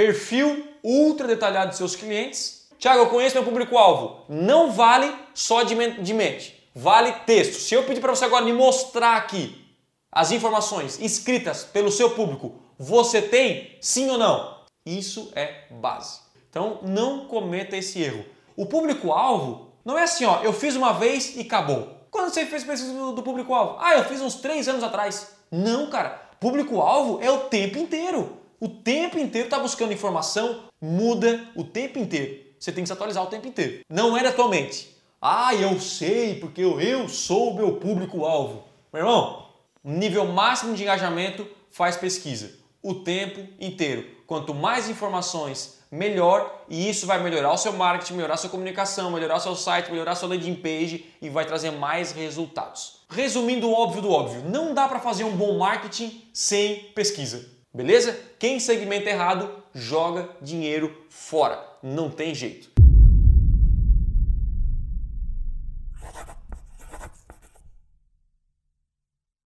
perfil ultra detalhado de seus clientes. Tiago, eu conheço meu público-alvo. Não vale só de mente, vale texto. Se eu pedir para você agora me mostrar aqui as informações escritas pelo seu público, você tem sim ou não? Isso é base. Então não cometa esse erro. O público-alvo não é assim, ó, eu fiz uma vez e acabou. Quando você fez pesquisa do público-alvo? Ah, eu fiz uns três anos atrás. Não, cara. Público-alvo é o tempo inteiro. O tempo inteiro está buscando informação, muda o tempo inteiro. Você tem que se atualizar o tempo inteiro. Não é da tua mente. Ah, eu sei porque eu, eu sou o meu público-alvo. Meu irmão, nível máximo de engajamento faz pesquisa o tempo inteiro. Quanto mais informações, melhor e isso vai melhorar o seu marketing, melhorar a sua comunicação, melhorar o seu site, melhorar a sua landing page e vai trazer mais resultados. Resumindo o óbvio do óbvio, não dá para fazer um bom marketing sem pesquisa. Beleza? Quem segmenta errado joga dinheiro fora. Não tem jeito.